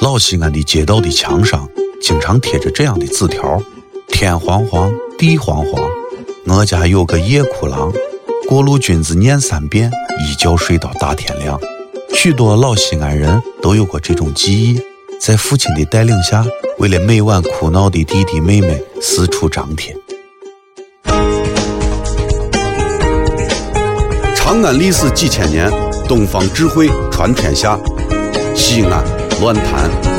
老西安的街道的墙上经常贴着这样的字条：天黄黄，地黄黄，我家有个夜哭郎，过路君子念三遍，一觉睡到大天亮。许多老西安人都有过这种记忆，在父亲的带领下，为了每晚哭闹的弟弟妹妹四处张贴。长安历史几千年，东方智慧传天下。西安乱谈。